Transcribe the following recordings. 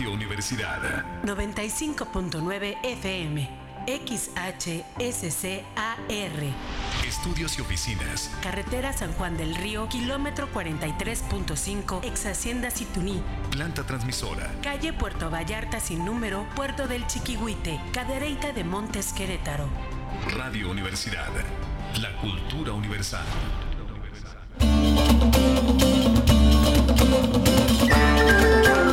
Radio Universidad. 95.9 FM. XHSCAR. Estudios y oficinas. Carretera San Juan del Río, kilómetro 43.5, ex Hacienda Situní. Planta transmisora. Calle Puerto Vallarta sin número, Puerto del Chiquihuite, Cadereyta de Montes Querétaro. Radio Universidad. La cultura universal.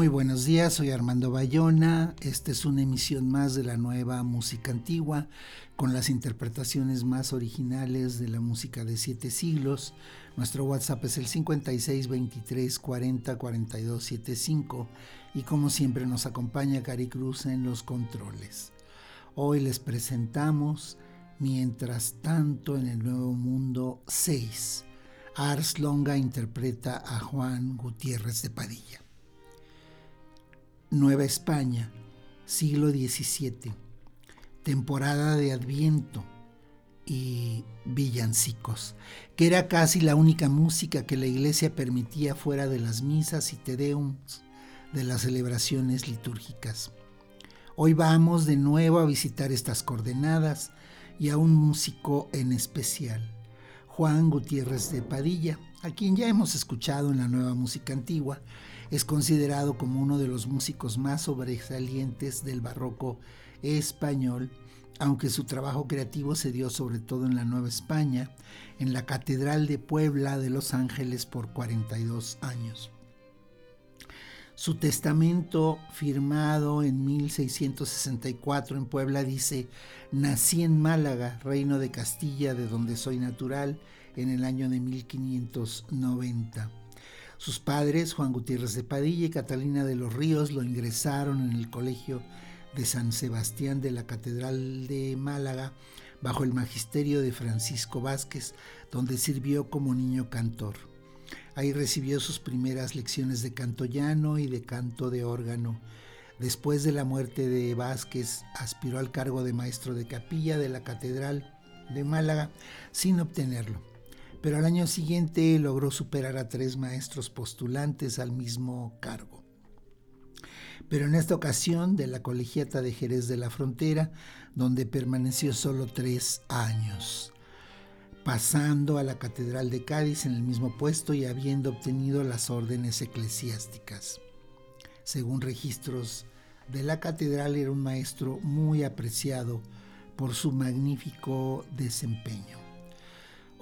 Muy buenos días, soy Armando Bayona. Esta es una emisión más de la nueva música antigua, con las interpretaciones más originales de la música de siete siglos. Nuestro WhatsApp es el 56 23 40 42 75 y como siempre nos acompaña Cari Cruz en los controles. Hoy les presentamos Mientras tanto en el Nuevo Mundo 6. Ars Longa interpreta a Juan Gutiérrez de Padilla. Nueva España, siglo XVII, temporada de Adviento y villancicos, que era casi la única música que la iglesia permitía fuera de las misas y tedeums de las celebraciones litúrgicas. Hoy vamos de nuevo a visitar estas coordenadas y a un músico en especial, Juan Gutiérrez de Padilla, a quien ya hemos escuchado en la nueva música antigua, es considerado como uno de los músicos más sobresalientes del barroco español, aunque su trabajo creativo se dio sobre todo en la Nueva España, en la Catedral de Puebla de Los Ángeles por 42 años. Su testamento firmado en 1664 en Puebla dice, nací en Málaga, reino de Castilla, de donde soy natural, en el año de 1590. Sus padres, Juan Gutiérrez de Padilla y Catalina de los Ríos, lo ingresaron en el colegio de San Sebastián de la Catedral de Málaga bajo el magisterio de Francisco Vázquez, donde sirvió como niño cantor. Ahí recibió sus primeras lecciones de canto llano y de canto de órgano. Después de la muerte de Vázquez, aspiró al cargo de maestro de capilla de la Catedral de Málaga sin obtenerlo pero al año siguiente logró superar a tres maestros postulantes al mismo cargo. Pero en esta ocasión de la colegiata de Jerez de la Frontera, donde permaneció solo tres años, pasando a la Catedral de Cádiz en el mismo puesto y habiendo obtenido las órdenes eclesiásticas. Según registros de la catedral, era un maestro muy apreciado por su magnífico desempeño.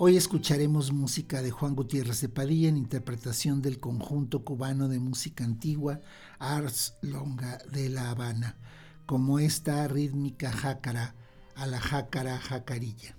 Hoy escucharemos música de Juan Gutiérrez de Padilla en interpretación del conjunto cubano de música antigua Ars Longa de La Habana, como esta rítmica jácara a la jácara jacarilla.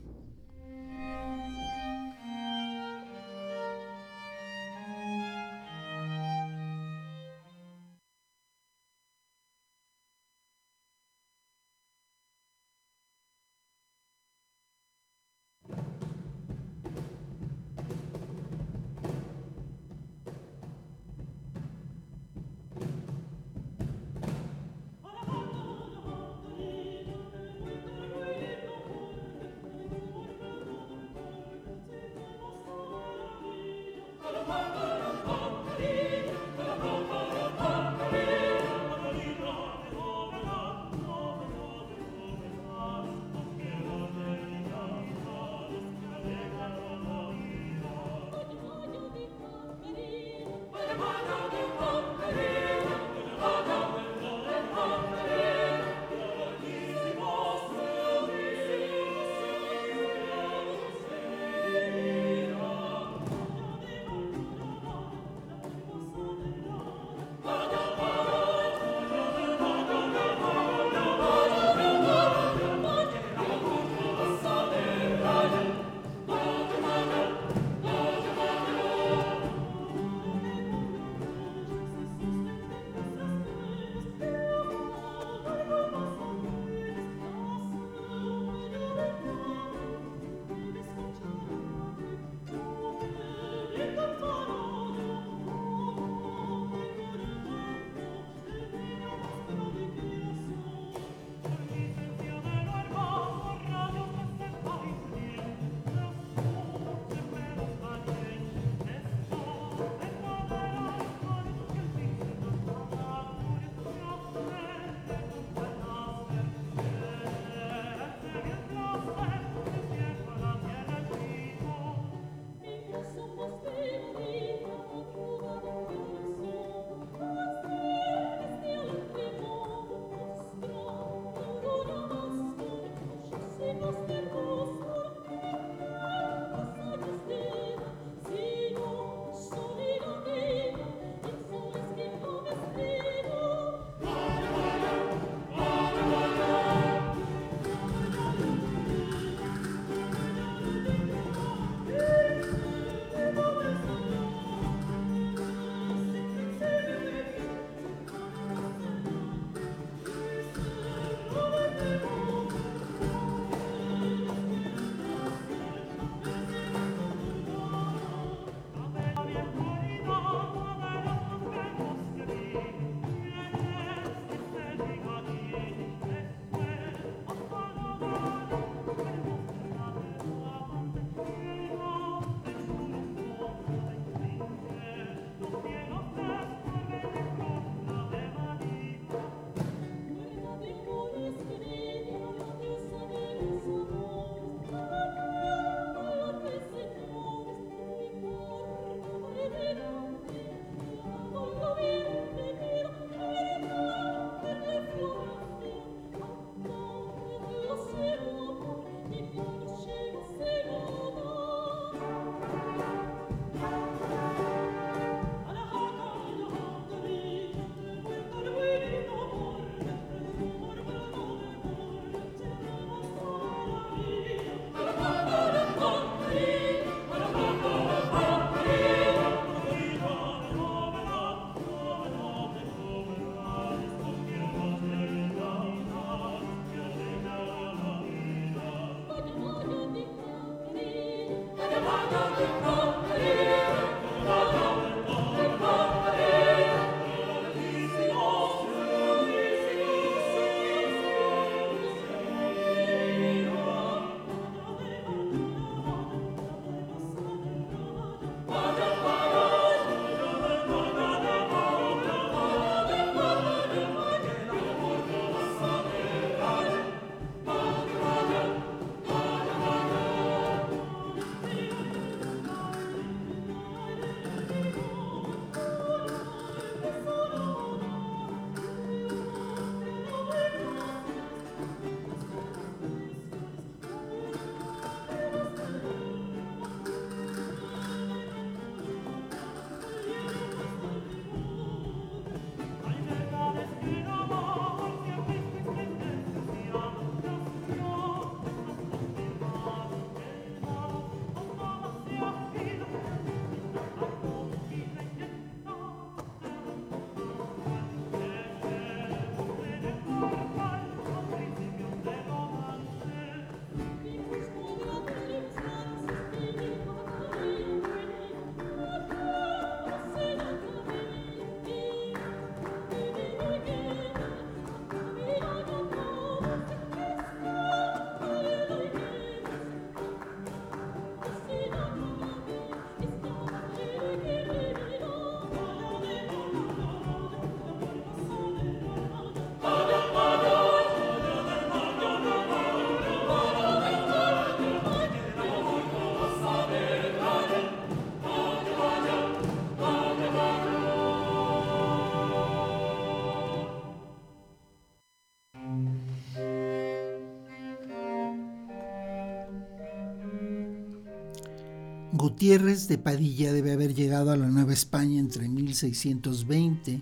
Gutiérrez de Padilla debe haber llegado a la Nueva España entre 1620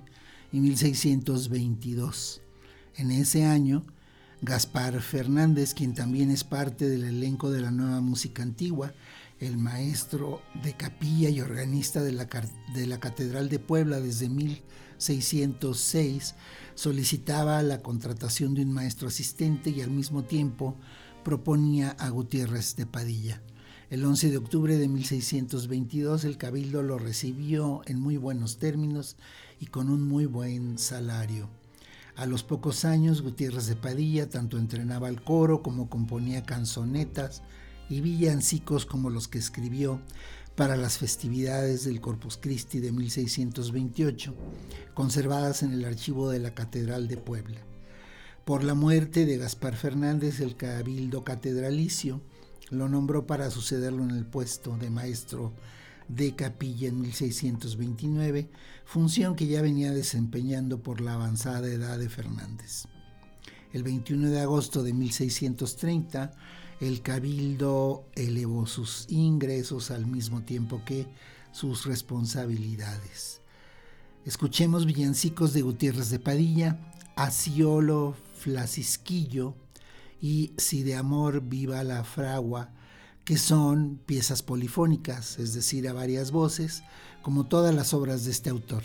y 1622. En ese año, Gaspar Fernández, quien también es parte del elenco de la nueva música antigua, el maestro de capilla y organista de la, de la Catedral de Puebla desde 1606, solicitaba la contratación de un maestro asistente y al mismo tiempo proponía a Gutiérrez de Padilla. El 11 de octubre de 1622 el cabildo lo recibió en muy buenos términos y con un muy buen salario. A los pocos años Gutiérrez de Padilla tanto entrenaba al coro como componía canzonetas y villancicos como los que escribió para las festividades del Corpus Christi de 1628, conservadas en el archivo de la Catedral de Puebla. Por la muerte de Gaspar Fernández, el cabildo catedralicio lo nombró para sucederlo en el puesto de maestro de capilla en 1629, función que ya venía desempeñando por la avanzada edad de Fernández. El 21 de agosto de 1630, el cabildo elevó sus ingresos al mismo tiempo que sus responsabilidades. Escuchemos villancicos de Gutiérrez de Padilla, Asiolo Flacisquillo, y Si de amor viva la fragua, que son piezas polifónicas, es decir, a varias voces, como todas las obras de este autor.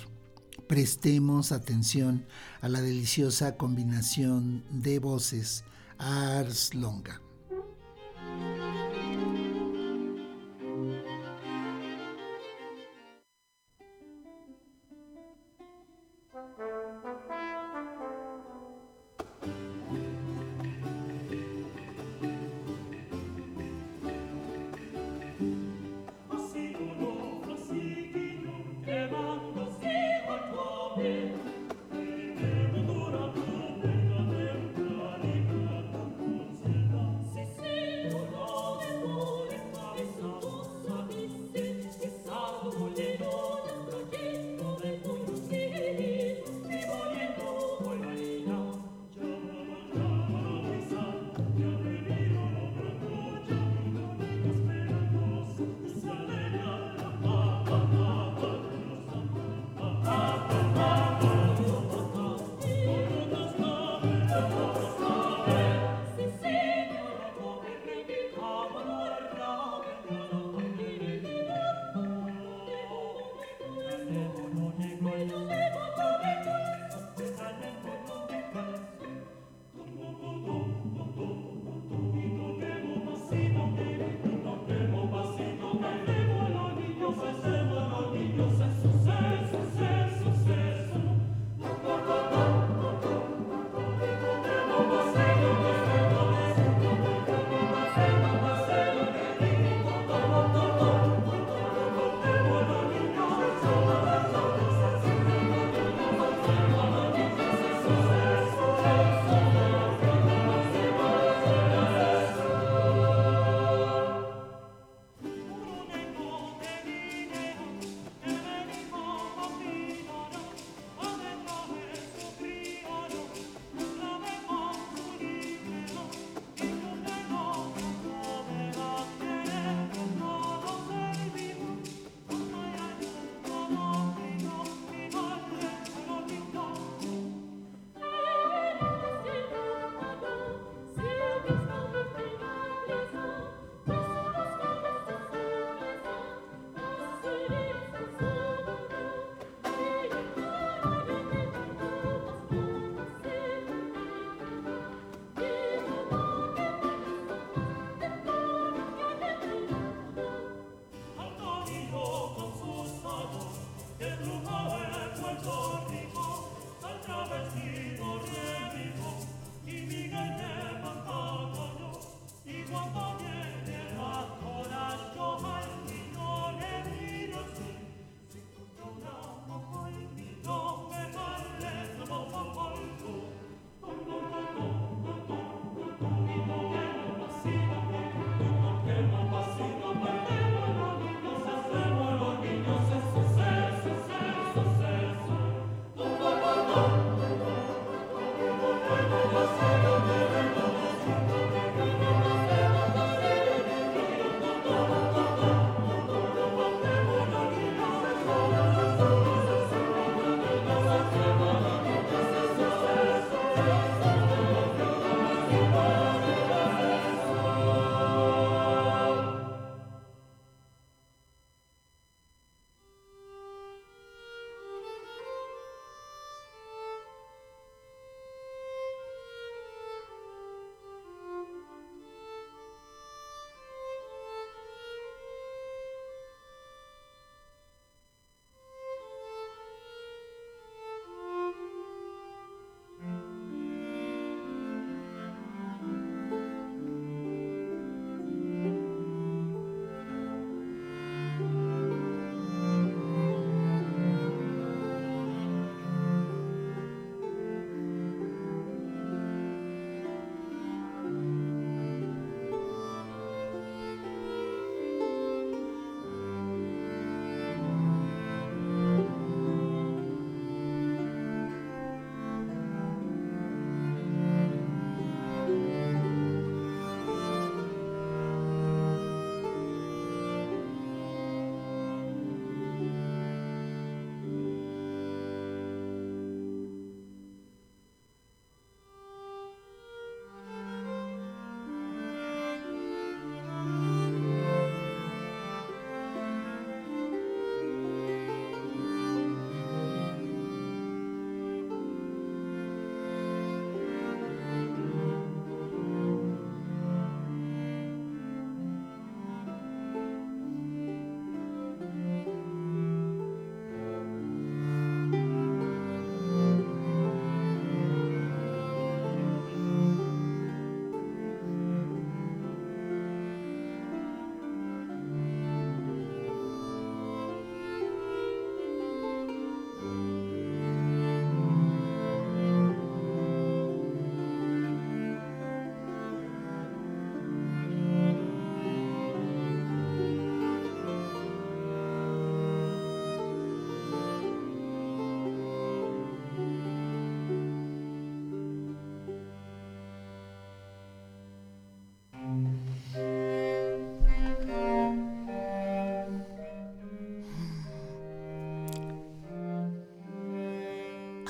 Prestemos atención a la deliciosa combinación de voces ars longa.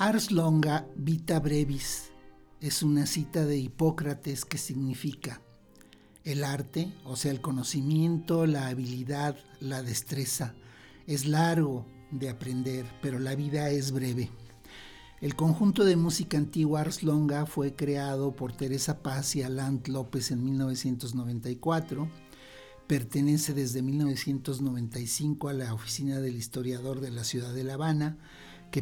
Ars longa vita brevis es una cita de Hipócrates que significa el arte, o sea, el conocimiento, la habilidad, la destreza, es largo de aprender, pero la vida es breve. El conjunto de música antigua Ars Longa fue creado por Teresa Paz y Alan López en 1994. Pertenece desde 1995 a la oficina del historiador de la ciudad de La Habana, que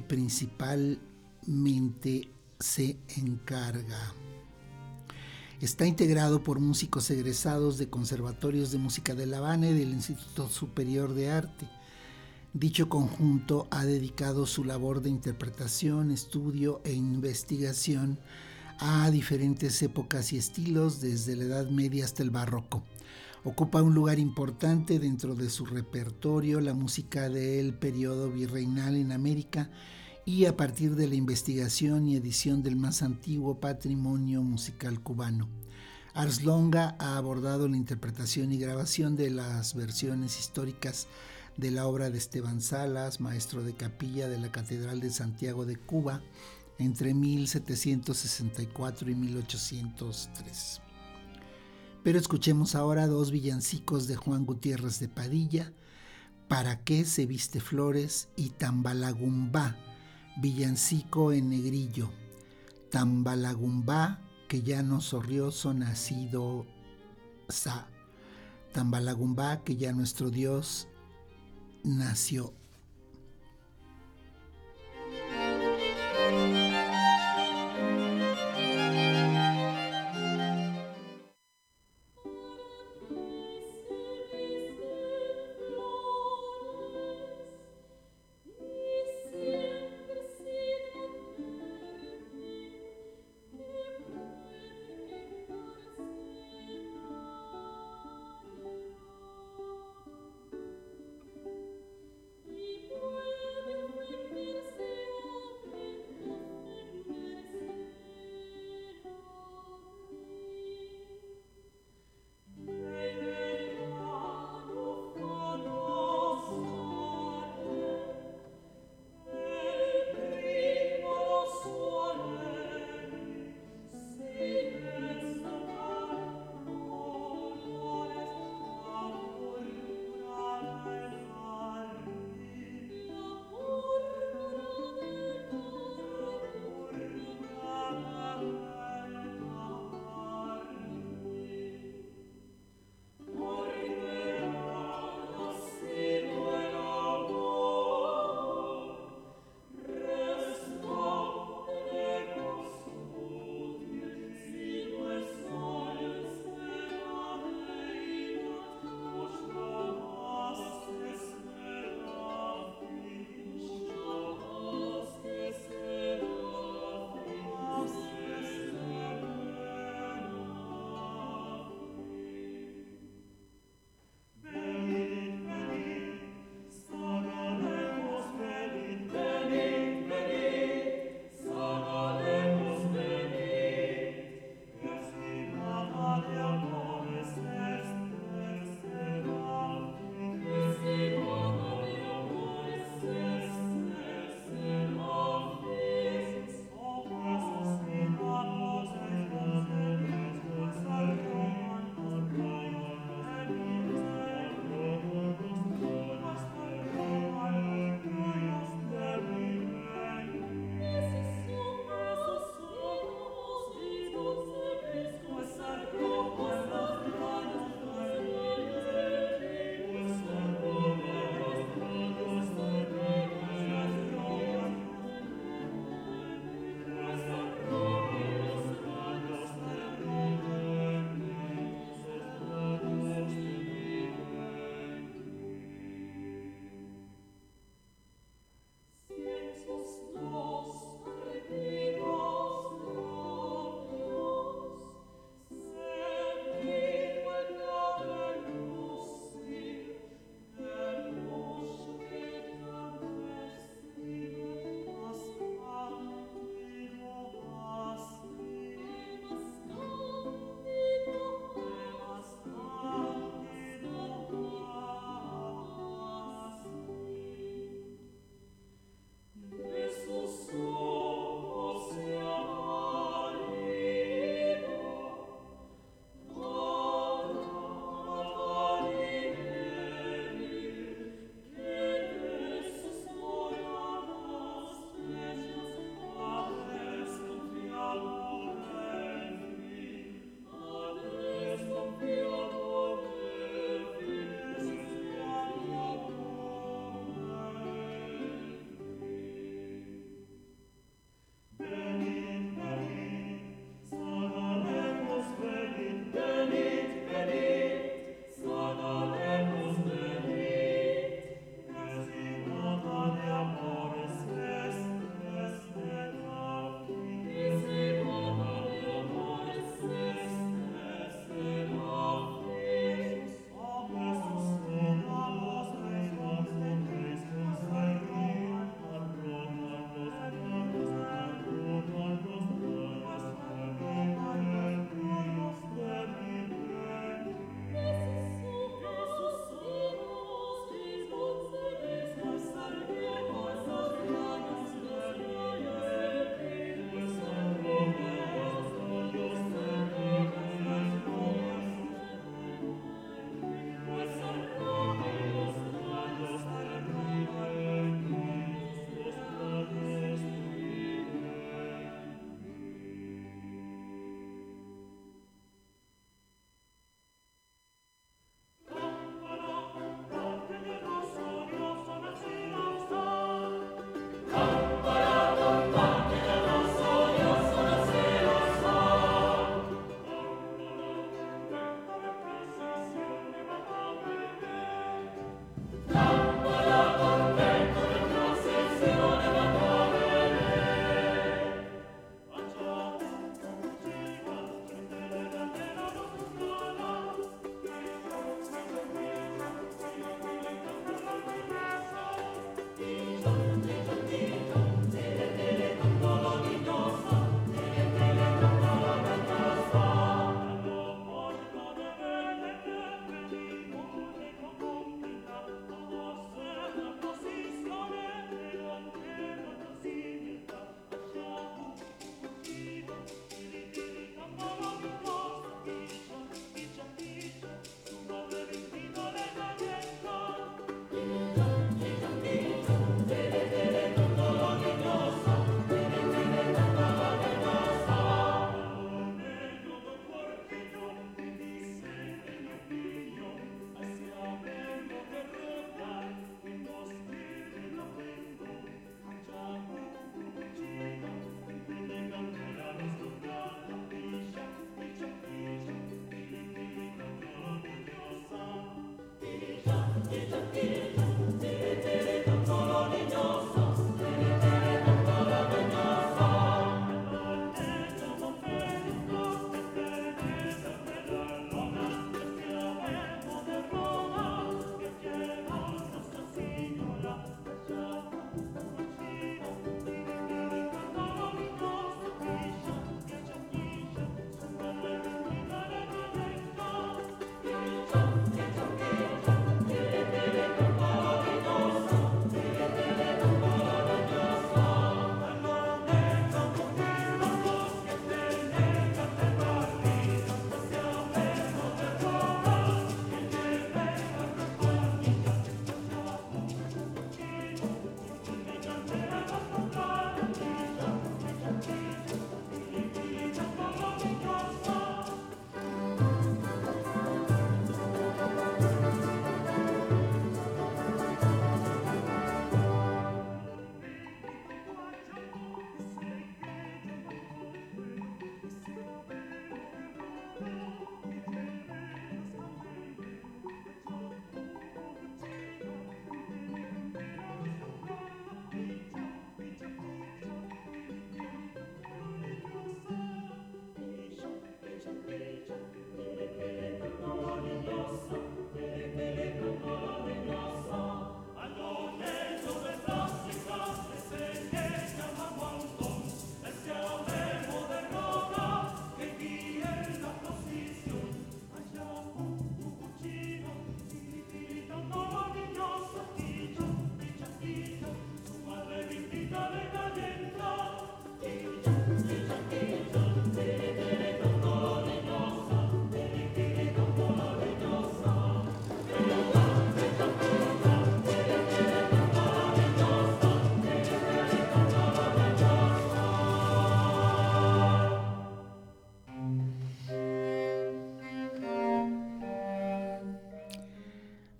principalmente se encarga. Está integrado por músicos egresados de conservatorios de música de La Habana y del Instituto Superior de Arte. Dicho conjunto ha dedicado su labor de interpretación, estudio e investigación a diferentes épocas y estilos desde la Edad Media hasta el Barroco. Ocupa un lugar importante dentro de su repertorio la música del periodo virreinal en América y a partir de la investigación y edición del más antiguo patrimonio musical cubano. Ars Longa ha abordado la interpretación y grabación de las versiones históricas de la obra de Esteban Salas, maestro de capilla de la Catedral de Santiago de Cuba, entre 1764 y 1803. Pero escuchemos ahora dos villancicos de Juan Gutiérrez de Padilla, ¿Para qué se viste flores? y Tambalagumbá, villancico en negrillo, Tambalagumbá, que ya no sorrioso nacido sa, Tambalagumbá, que ya nuestro Dios nació.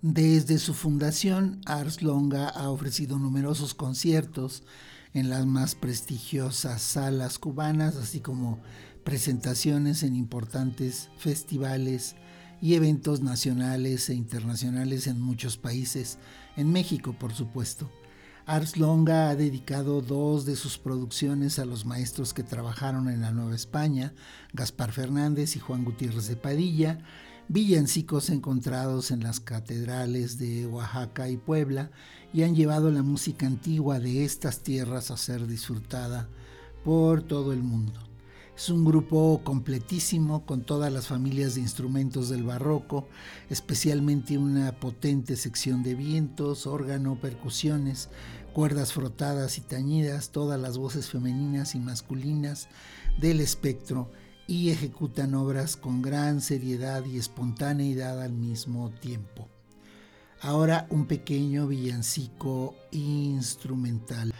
Desde su fundación, Ars Longa ha ofrecido numerosos conciertos en las más prestigiosas salas cubanas, así como presentaciones en importantes festivales y eventos nacionales e internacionales en muchos países, en México por supuesto. Ars Longa ha dedicado dos de sus producciones a los maestros que trabajaron en la Nueva España, Gaspar Fernández y Juan Gutiérrez de Padilla, villancicos encontrados en las catedrales de Oaxaca y Puebla y han llevado la música antigua de estas tierras a ser disfrutada por todo el mundo. Es un grupo completísimo con todas las familias de instrumentos del barroco, especialmente una potente sección de vientos, órgano, percusiones, cuerdas frotadas y tañidas, todas las voces femeninas y masculinas del espectro y ejecutan obras con gran seriedad y espontaneidad al mismo tiempo. Ahora un pequeño villancico instrumental.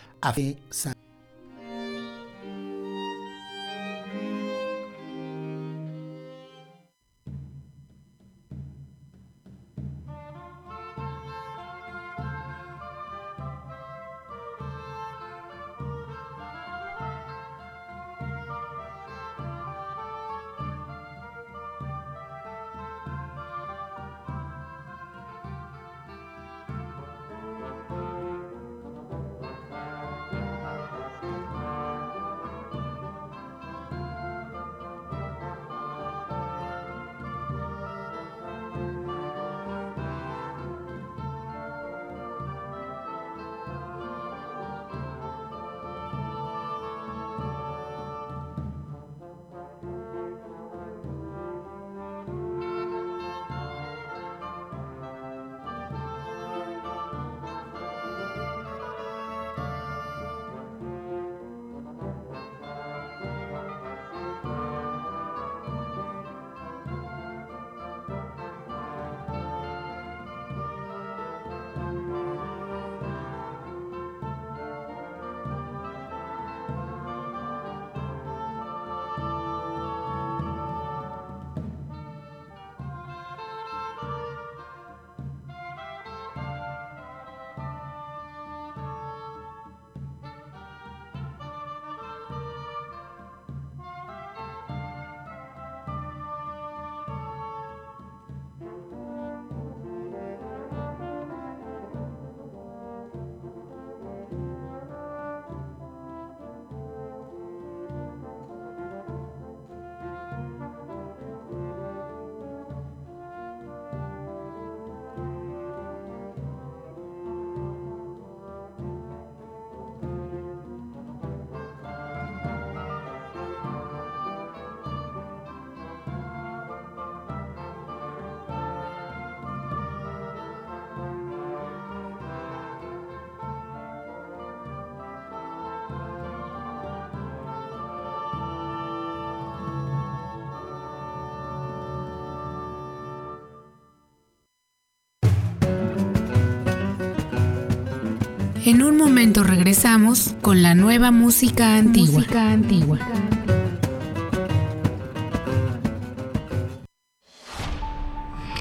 En un momento regresamos con la nueva música antigua. Música antigua.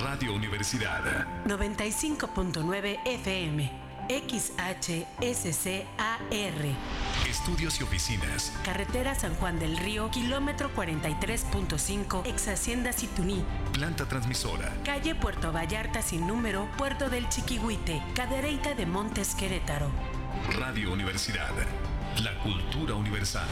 Radio Universidad 95.9 FM. XHSCAR. Estudios y oficinas. Carretera San Juan del Río, kilómetro 43.5, ex Hacienda Situní. Planta transmisora. Calle Puerto Vallarta sin número, Puerto del Chiquihuite, Cadereyta de Montes Querétaro. Radio Universidad. La cultura universal.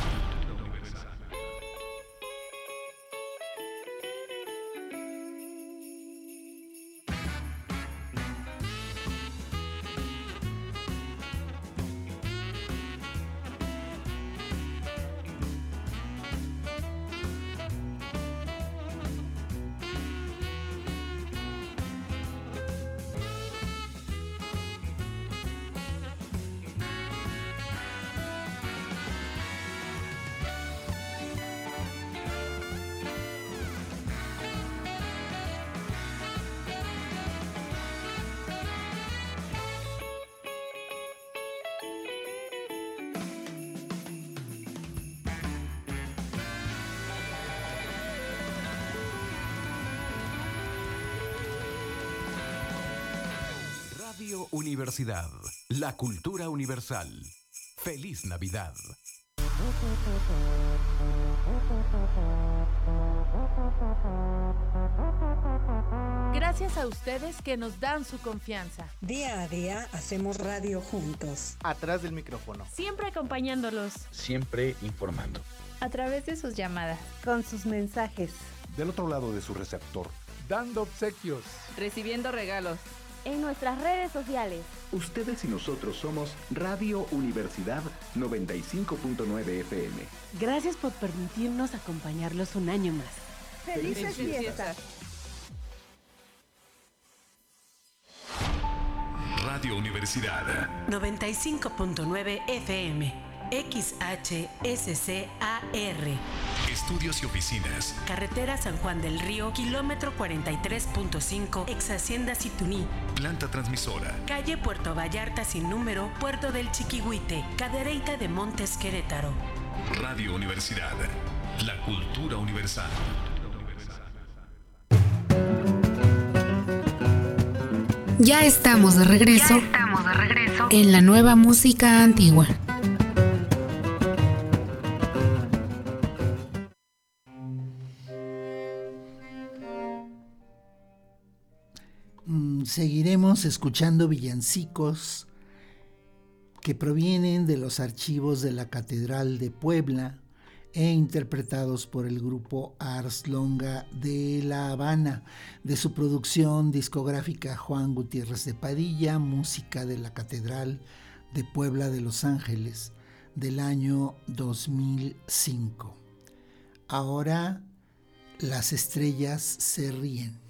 Radio Universidad, la cultura universal. Feliz Navidad. Gracias a ustedes que nos dan su confianza. Día a día hacemos radio juntos. Atrás del micrófono. Siempre acompañándolos. Siempre informando. A través de sus llamadas. Con sus mensajes. Del otro lado de su receptor. Dando obsequios. Recibiendo regalos. En nuestras redes sociales. Ustedes y nosotros somos Radio Universidad 95.9 FM. Gracias por permitirnos acompañarlos un año más. ¡Felices, Felices fiestas! Radio Universidad 95.9 FM XHSCAR Estudios y oficinas. Carretera San Juan del Río Kilómetro 43.5 Ex Hacienda Situní. Planta transmisora. Calle Puerto Vallarta sin número Puerto del Chiquihuite Cadereyta de Montes Querétaro. Radio Universidad. La cultura universal. Ya estamos de regreso, estamos de regreso. en la nueva música antigua. Seguiremos escuchando villancicos que provienen de los archivos de la Catedral de Puebla e interpretados por el grupo Ars Longa de La Habana, de su producción discográfica Juan Gutiérrez de Padilla, música de la Catedral de Puebla de Los Ángeles, del año 2005. Ahora las estrellas se ríen.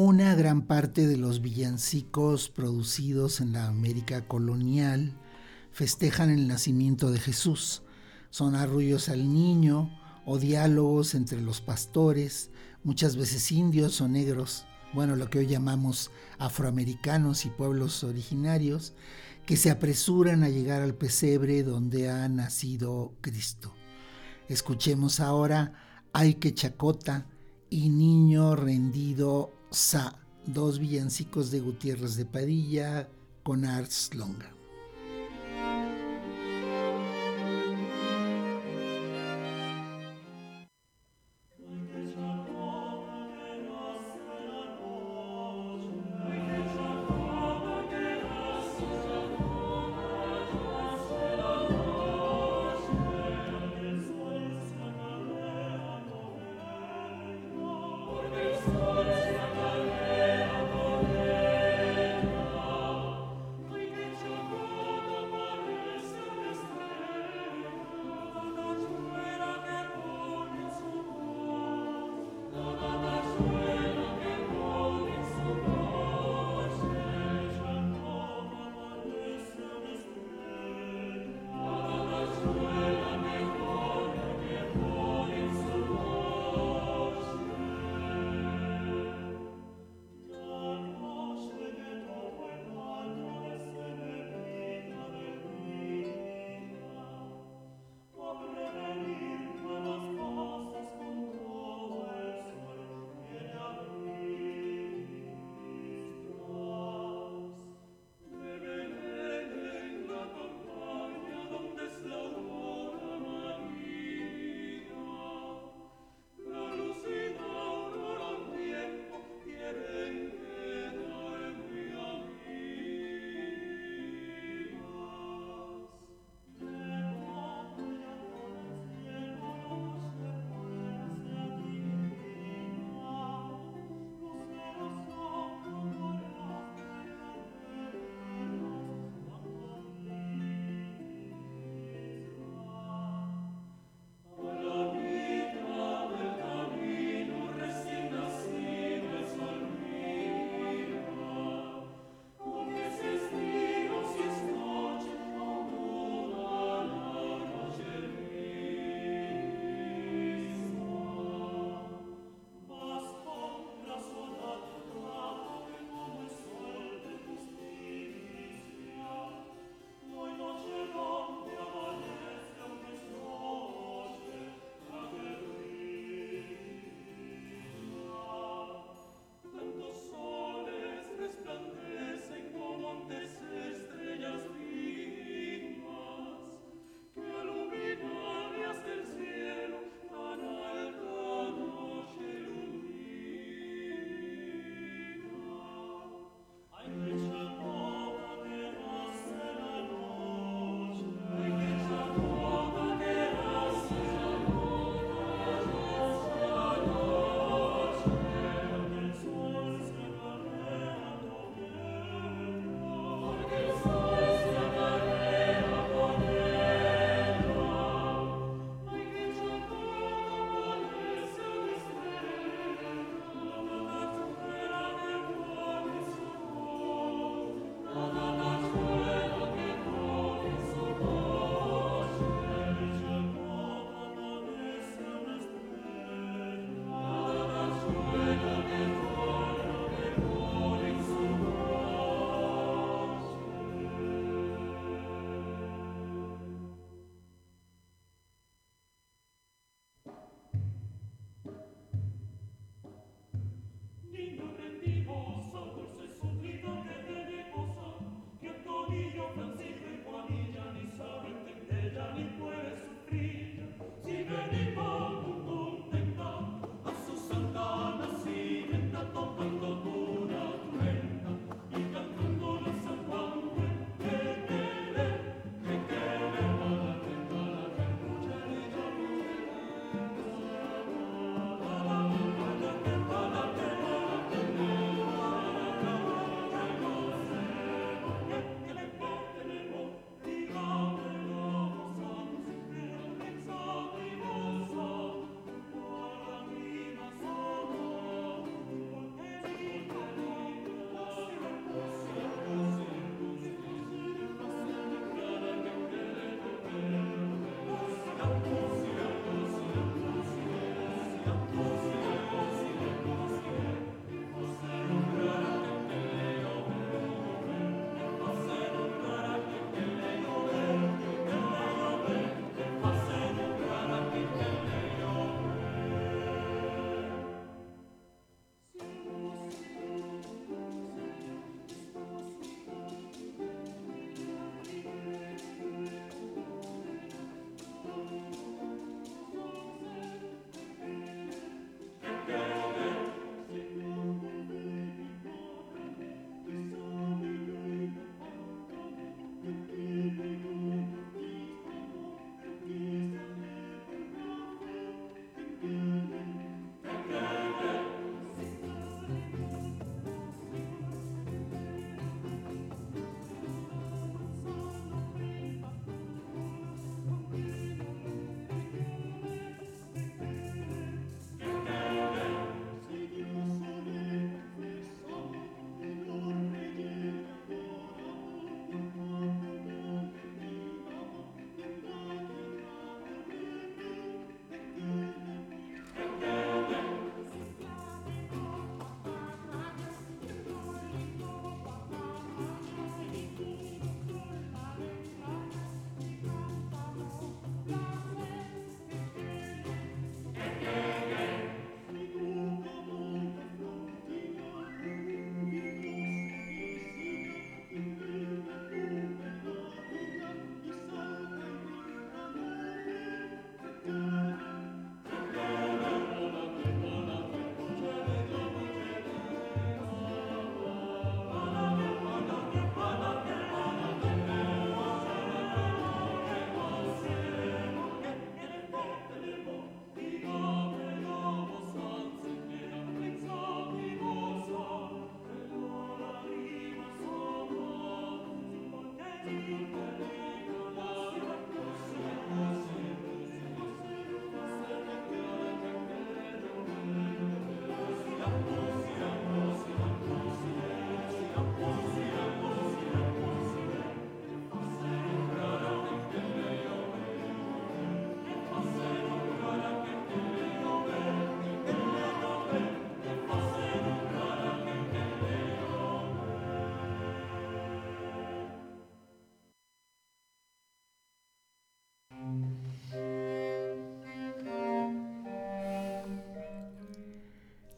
Una gran parte de los villancicos producidos en la América colonial festejan el nacimiento de Jesús. Son arrullos al niño o diálogos entre los pastores, muchas veces indios o negros, bueno, lo que hoy llamamos afroamericanos y pueblos originarios, que se apresuran a llegar al pesebre donde ha nacido Cristo. Escuchemos ahora Ay que chacota y Niño rendido Sa, dos villancicos de Gutiérrez de Padilla con Ars Longa.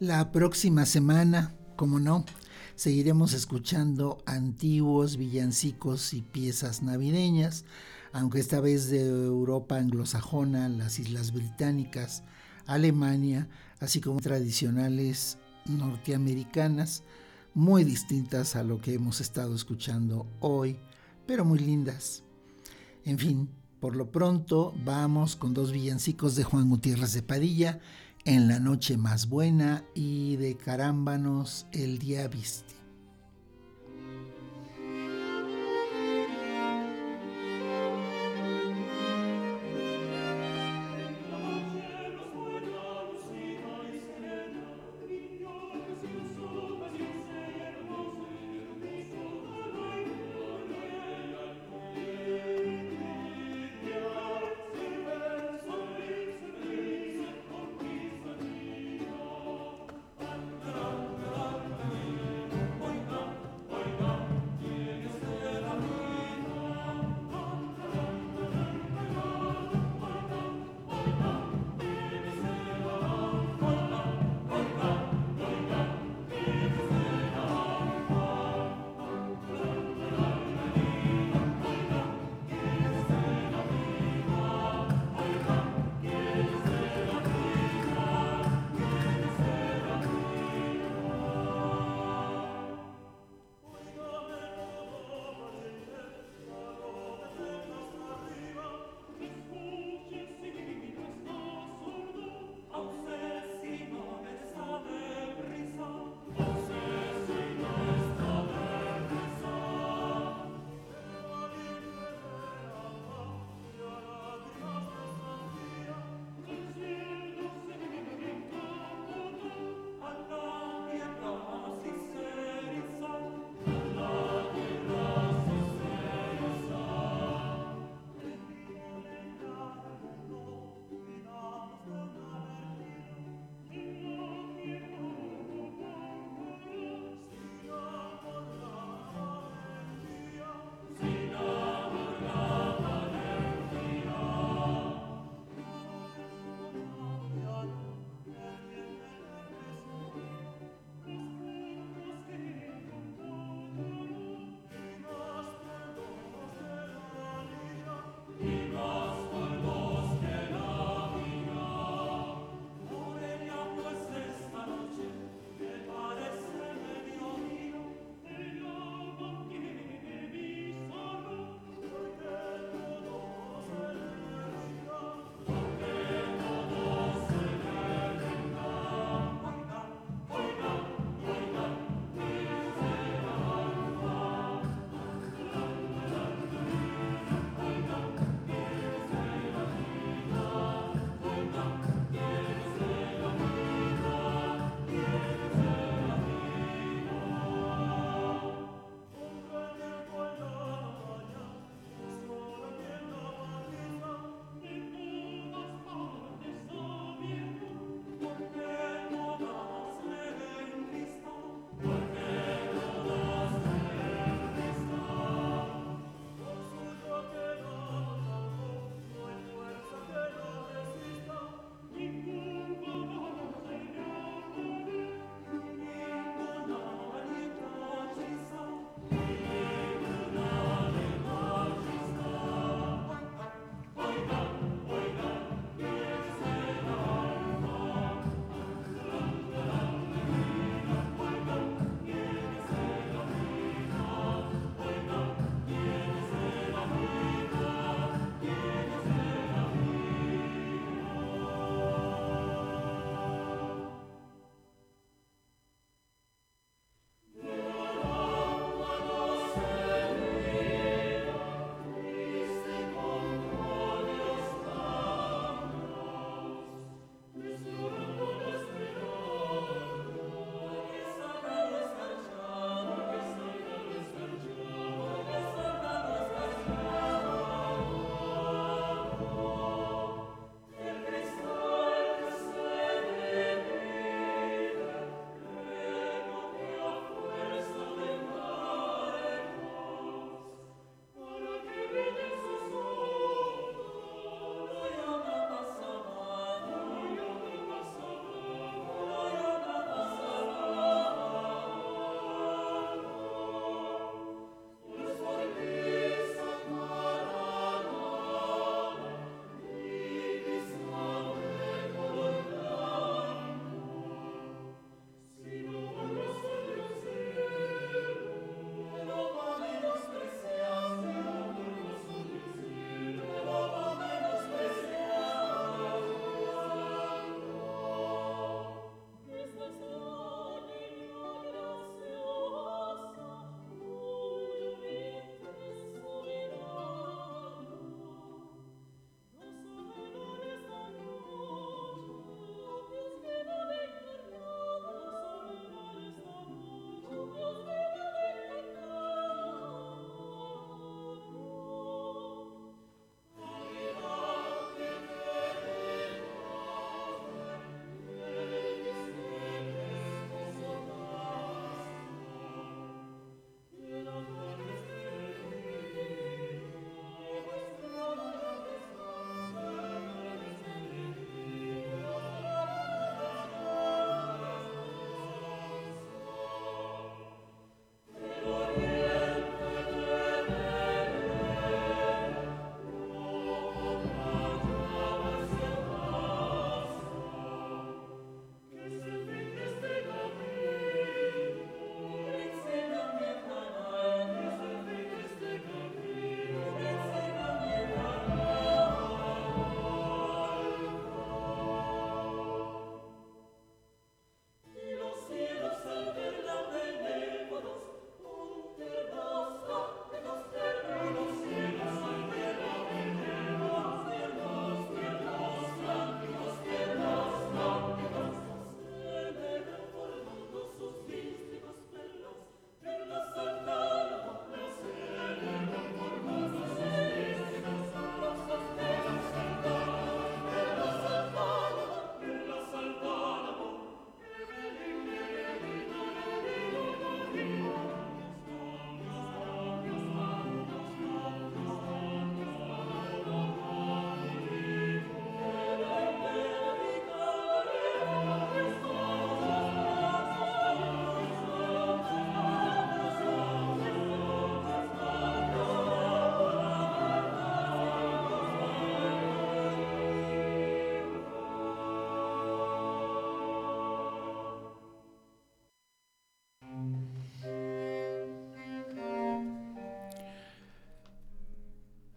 La próxima semana, como no, seguiremos escuchando antiguos villancicos y piezas navideñas, aunque esta vez de Europa anglosajona, las Islas Británicas, Alemania, así como tradicionales norteamericanas, muy distintas a lo que hemos estado escuchando hoy, pero muy lindas. En fin, por lo pronto vamos con dos villancicos de Juan Gutiérrez de Padilla, En la noche más buena y de Carámbanos el día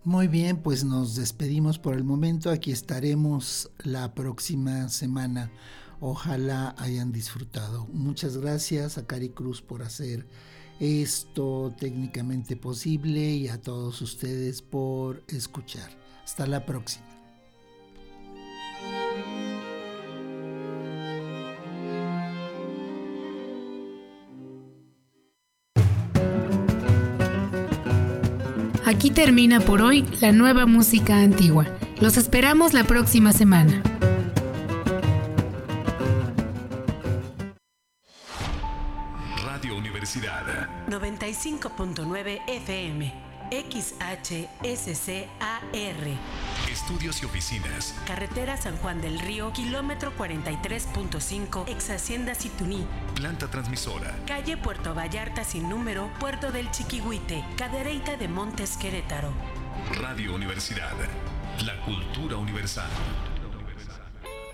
Muy bien, pues nos despedimos por el momento. Aquí estaremos la próxima semana. Ojalá hayan disfrutado. Muchas gracias a Cari Cruz por hacer esto técnicamente posible y a todos ustedes por escuchar. Hasta la próxima. Aquí termina por hoy la nueva música antigua. Los esperamos la próxima semana. Radio Universidad 95.9 FM. XHSCAR. Estudios y oficinas. Carretera San Juan del Río, kilómetro 43.5, ex Hacienda Situní. Planta transmisora. Calle Puerto Vallarta sin número, Puerto del Chiquihuite, Cadereyta de Montes Querétaro. Radio Universidad. La cultura universal.